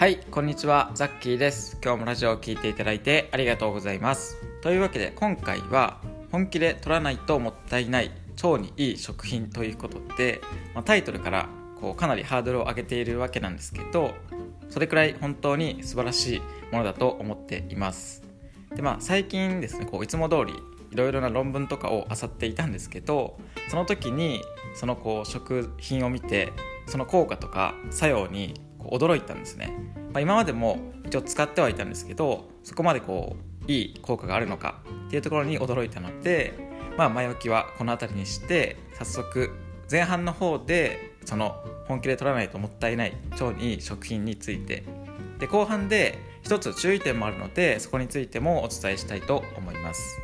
はいこんにちは。ザッキーです。今日もラジオを聴いていただいてありがとうございます。というわけで今回は本気で取らないともったいない腸にいい食品ということで、まあ、タイトルからこうかなりハードルを上げているわけなんですけどそれくらい本当に素晴らしいものだと思っています。でまあ最近ですねこういつも通りいろいろな論文とかを漁っていたんですけどその時にそのこう食品を見てその効果とか作用に驚いたんですね、まあ、今までも一応使ってはいたんですけどそこまでこういい効果があるのかっていうところに驚いたので、まあ、前置きはこの辺りにして早速前半の方でその本気で取らないともったいない腸にいい食品について。で後半で一つ注意点もあるのでそこについてもお伝えしたいと思います。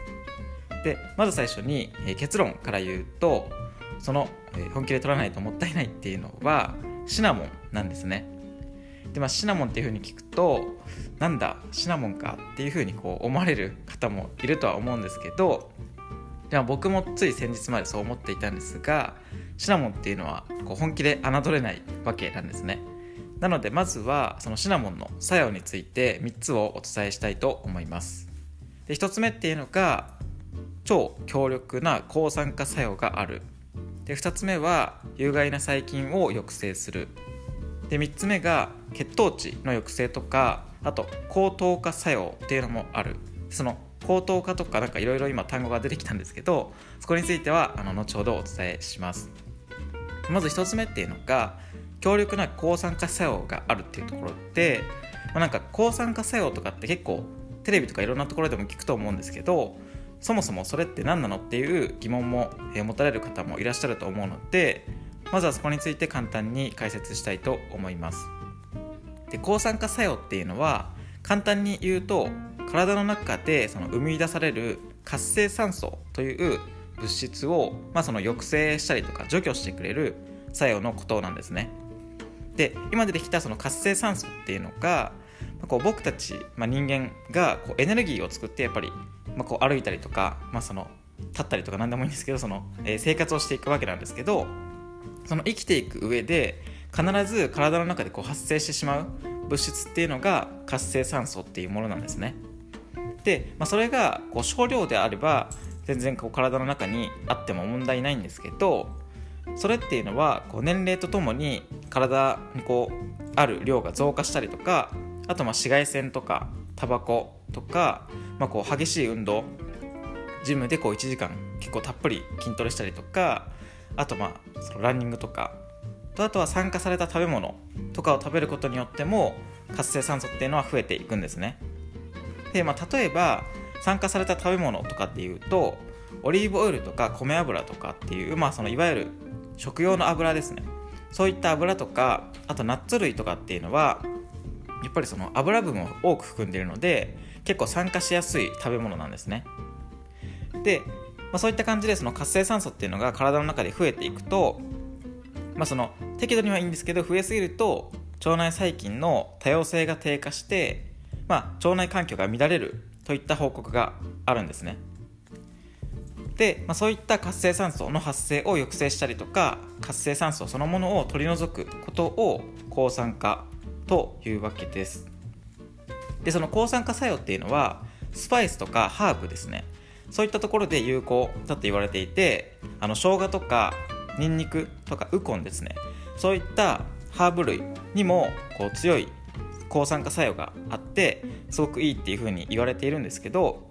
でまず最初に、え結論から言うとその、え本気で取らないともったいないっていうのはシナモンなんですね。でまあシナモンっていう風に聞くとなんだシナモンかっていう風にこう思われる方もいるとは思うんですけどでも僕もつい先日までそう思っていたんですがシナモンっていうのはこう本気で侮れないわけなんですね。なのでまずはそのシナモンの作用について3つをお伝えしたいと思います。で1つ目っていうのが超強力な抗酸化作用がある。で2つ目は有害な細菌を抑制する。で3つ目が血糖値の抑制とかあと高糖化作用っていうのもある。その高糖化とかなんかいろいろ今単語が出てきたんですけどそこについてはあの後ほどお伝えします。まず1つ目っていうのが強力な抗酸化作用があるっていうところで、まあ、なんか抗酸化作用とかって結構テレビとかいろんなところでも聞くと思うんですけどそもそもそれって何なのっていう疑問も持たれる方もいらっしゃると思うのでまずはそこについて簡単に解説したいと思います。で抗酸化作用っていうのは簡単に言うと体の中でその生み出される活性酸素という物質を、まあ、その抑制したりとか除去してくれる作用のことなんですね。で今出てきたその活性酸素っていうのが、こう僕たち、まあ、人間がこうエネルギーを作ってやっぱり、まあ、こう歩いたりとか、まあ、その立ったりとか何でもいいんですけどその、えー、生活をしていくわけなんですけどその生きていく上で必ず体の中でこう発生してしまう物質っていうのが活性酸素っていうものなんですね。で、まあ、それがこう少量であれば全然こう体の中にあっても問題ないんですけどそれっていうのはこう年齢とともに体にこうある量が増加したりとかあとまあ紫外線とかタバコとか、まあ、こう激しい運動ジムでこう1時間結構たっぷり筋トレしたりとかあとまあそのランニングとかとあとは酸化された食べ物とかを食べることによっても活性酸素っていうのは増えていくんですね。で、まあ、例えば酸化された食べ物とかっていうとオリーブオイルとか米油とかっていう、まあ、そのいわゆる食用の油ですね。そういった油とかあとナッツ類とかっていうのはやっぱりその油分を多く含んでいるので結構酸化しやすい食べ物なんですね。であ、そういった感じでその活性酸素っていうのが体の中で増えていくと、まあ、その適度にはいいんですけど増えすぎると腸内細菌の多様性が低下して、まあ、腸内環境が乱れるといった報告があるんですね。で、まあ、そういった活性酸素の発生を抑制したりとか活性酸素そのものを取り除くことを抗酸化というわけですでその抗酸化作用っていうのはスパイスとかハーブですねそういったところで有効だと言われていてあの生姜とかニンニクとかウコンですねそういったハーブ類にもこう強い抗酸化作用があってすごくいいっていうふうに言われているんですけど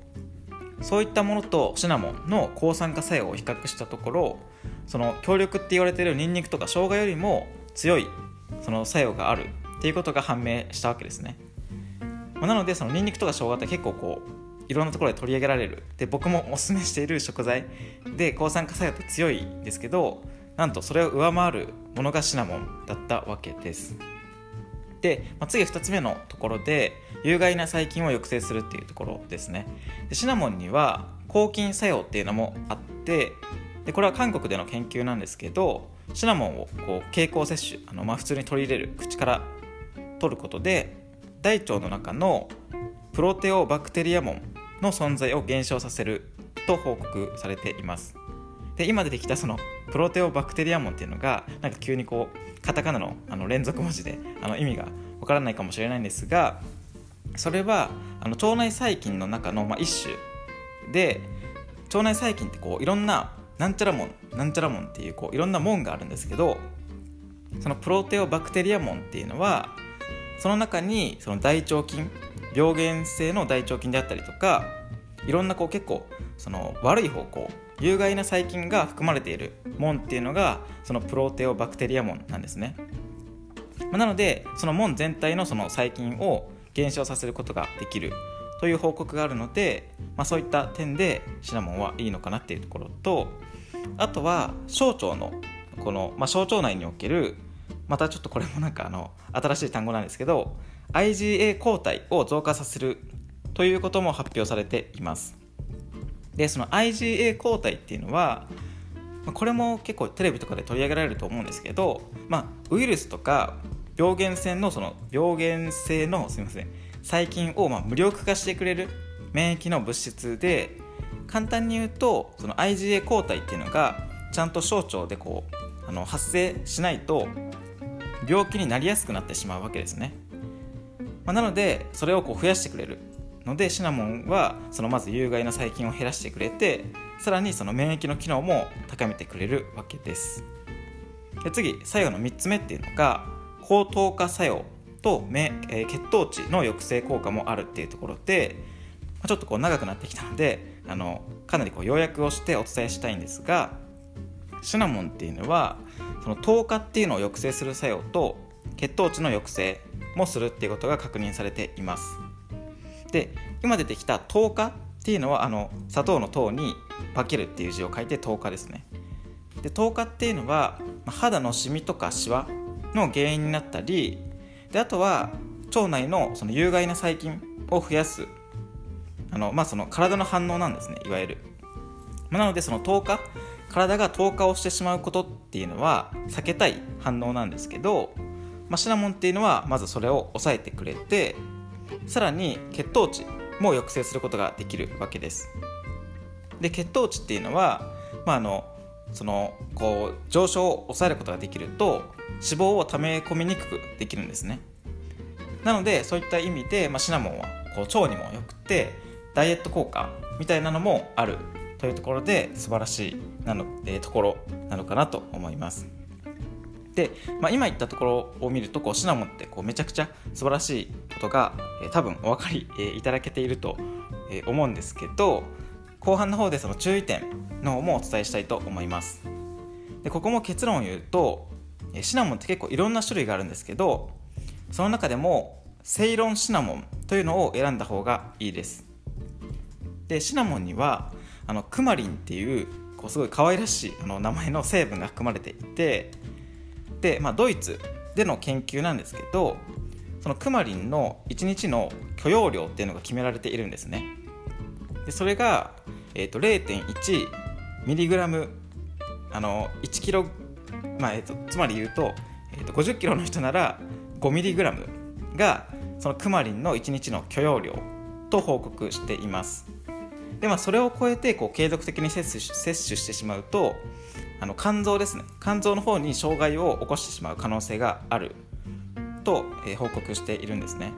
そういったものとシナモンの抗酸化作用を比較したところその強力って言われているニンニクとか生姜よりも強いその作用があるっていうことが判明したわけですね。まあなのでそのニンニクとか生姜って結構こういろんなところで取り上げられる。で僕もおすすめしている食材。で抗酸化作用って強いんですけどなんとそれを上回るものがシナモンだったわけです。で、まあ、次2つ目のところで有害な細菌を抑制するっていうところですね。でシナモンには抗菌作用っていうのもあってでこれは韓国での研究なんですけどシナモンをこう経口摂取あの、まあ、普通に取り入れる口から取ることで大腸の中のプロテオバクテリアモンの存在を減少させると報告されています。で今出てきたそのプロテオバクテリアモンっていうのがなんか急にこうカタカナのあの連続文字であの意味がわからないかもしれないんですがそれはあの腸内細菌の中の、まあ、一種で腸内細菌ってこういろんななんちゃらもんなんちゃらもんっていうこういろんなもんがあるんですけどそのプロテオバクテリア門っていうのはその中にその大腸菌病原性の大腸菌であったりとかいろんなこう結構その悪い方向有害な細菌が含まれている門っていうのがそのプロテオバクテリア門なんですね、まなのでその門全体のその細菌を減少させることができるという報告があるので、まあ、そういった点でシナモンはいいのかなっていうところとあとは小腸のこの、まあ、小腸内におけるまたちょっとこれもなんかあの新しい単語なんですけど IgA 抗体を増加させるということも発表されています。でその IgA 抗体っていうのはこれも結構テレビとかで取り上げられると思うんですけど、まあ、ウイルスとか病原性のその病原性のすみません細菌をま無力化してくれる免疫の物質で簡単に言うとその IgA 抗体っていうのがちゃんと小腸でこうあの発生しないと病気になりやすくなってしまうわけですね、まあ、なのでそれをこう増やしてくれるのでシナモンはそのまず有害な細菌を減らしてくれてさらにその免疫の機能も高めてくれるわけです。で次最後の3つ目っていうのが高糖化作用と、えー、血糖値の抑制効果もあるっていうところでちょっとこう長くなってきたのであのかなりこう要約をしてお伝えしたいんですがシナモンっていうのはその糖化っていうのを抑制する作用と血糖値の抑制もするっていうことが確認されています。で今出てきた糖化っていうのはあの砂糖の糖に化けるっていう字を書いて糖化ですね。で糖化っていうのは肌のシミとかシワの原因になったりであとは腸内のその有害な細菌を増やすあの、まあ、その体の反応なんですねいわゆる、まなのでその糖化体が糖化をしてしまうことっていうのは避けたい反応なんですけど、まあ、シナモンっていうのはまずそれを抑えてくれてさらに血糖値も抑制することができるわけです。で血糖値っていうのは、まあ、あのそのこう上昇を抑えることができると脂肪を溜め込みにくくできるんですね。なのでそういった意味で、まあ、シナモンはこう腸にもよくてダイエット効果みたいなのもあるというところで素晴らしいなの、えー、ところなのかなと思います。で、まあ、今言ったところを見るとこうシナモンってこうめちゃくちゃ素晴らしいことが、えー、多分お分かり、えー、いただけていると、えー、思うんですけど後半の方でその注意点の方もお伝えしたいと思います。でここも結論を言うとシナモンって結構いろんな種類があるんですけどその中でもセイロンシナモンというのを選んだ方がいいです。でシナモンにはあのクマリンっていうこうすごい可愛らしいあの名前の成分が含まれていてで、まあ、ドイツでの研究なんですけどそのクマリンの1日の許容量っていうのが決められているんですね。でそれが、えーと、0.1ミリグラムあの1キロ、まあえーと、つまり言うと,、えーと、50キロの人なら5ミリグラムがそのクマリンの1日の許容量と報告しています。で、まあ、それを超えてこう継続的に摂取摂取してしまうとあの肝臓ですね。肝臓の方に障害を起こしてしまう可能性がある。と、えー、報告しているんですね、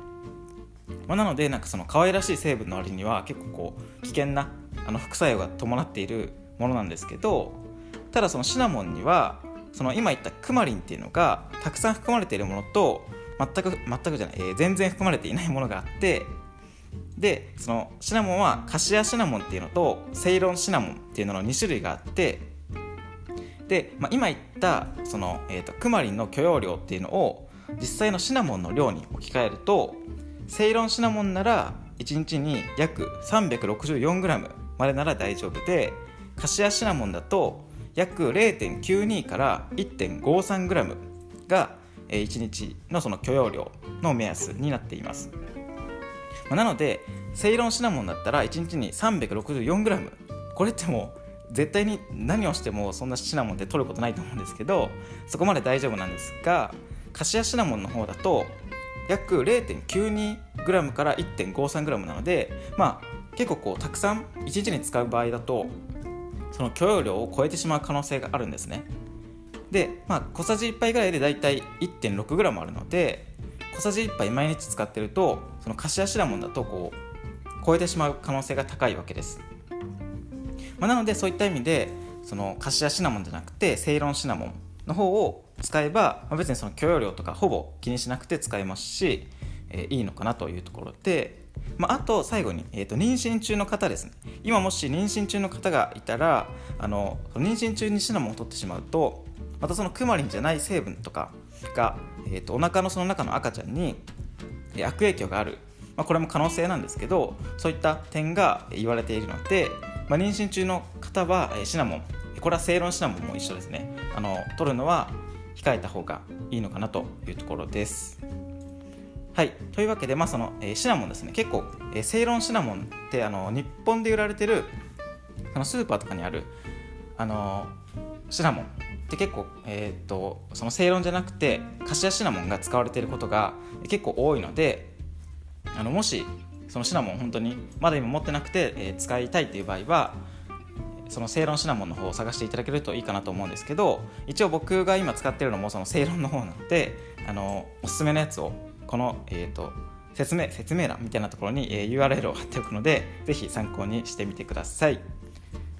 まあ、なのでなんかその可愛らしい成分の割には結構こう危険なあの副作用が伴っているものなんですけどただそのシナモンにはその今言ったクマリンっていうのがたくさん含まれているものと全く全くじゃない、えー、全然含まれていないものがあってでそのシナモンはカシアシナモンっていうのとセイロンシナモンっていうのの2種類があってで、まあ、今言ったその、えーと、クマリンの許容量っていうのを実際のシナモンの量に置き換えるとセイロンシナモンなら1日に約 364g までなら大丈夫でカシアシナモンだと約0.92から 1.53g が1日のその許容量の目安になっています。まあ、なのでセイロンシナモンだったら1日に 364g これってもう絶対に何をしてもそんなシナモンで取ることないと思うんですけどそこまで大丈夫なんですがカシアシナモンの方だと約 0.92g から 1.53g なのでまあ結構こうたくさん1日に使う場合だとその許容量を超えてしまう可能性があるんですね。で、まあ、小さじ1杯ぐらいでだいたい 1.6g あるので小さじ1杯毎日使ってるとそのカシアシナモンだとこう超えてしまう可能性が高いわけです、まあ、なのでそういった意味でそのカシアシナモンじゃなくてセイロンシナモンの方を使えば、まあ、別にその許容量とかほぼ気にしなくて使えますし、えー、いいのかなというところで、まあ、あと最後に、えーと、妊娠中の方ですね。今もし妊娠中の方がいたらあの妊娠中にシナモンを取ってしまうとまたそのクマリンじゃない成分とかが、えーと、お腹のその中の赤ちゃんに悪影響がある、まあ、これも可能性なんですけどそういった点が言われているので、まあ、妊娠中の方はシナモンこれは正論シナモンも一緒ですね。あの取るのは控えた方がいいのかなというところです。はい、というわけで、まあそのえー、シナモンですね。結構、えー、セイロンシナモンってあの日本で売られてるあのスーパーとかにあるあのシナモン。って結構、えーと、そのセイロンじゃなくてカシアシナモンが使われていることが結構多いのであのもしそのシナモン本当にまだ今持ってなくて、えー、使いたいという場合はそのセイロンシナモンの方を探していただけるといいかなと思うんですけど一応僕が今使ってるのもそのセイロンの方なのであのおすすめのやつをこの、えーと、説明説明欄みたいなところに、えー、URL を貼っておくのでぜひ参考にしてみてください。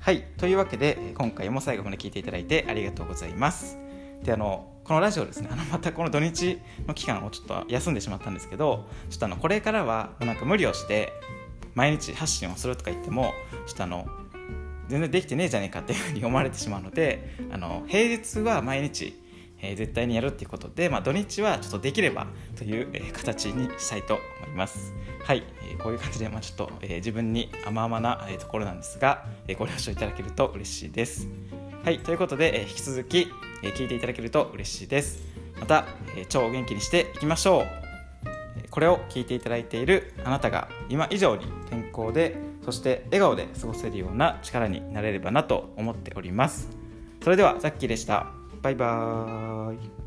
はいというわけで今回も最後まで聞いていただいてありがとうございます。であのこのラジオですねあのまたこの土日の期間をちょっと休んでしまったんですけどちょっとあのこれからはなんか無理をして毎日発信をするとか言ってもちょっとあの全然できてねえじゃねえかっていうふうに思われてしまうのであの平日は毎日、えー、絶対にやるっていうことで、まあ、土日はちょっとできればという、えー、形にしたいと思います。はい、えー、こういう感じで、まあ、ちょっと、え、自分に甘々な、え、ところなんですが、え、ご了承いただけると嬉しいです。はいということで、え、引き続き、え、聞いていただけると嬉しいです。また、えー、超元気にしていきましょう。これを聞いていただいているあなたが今以上に健康でそして笑顔で過ごせるような力になれればなと思っております。それではザッキーでした。バイバーイ。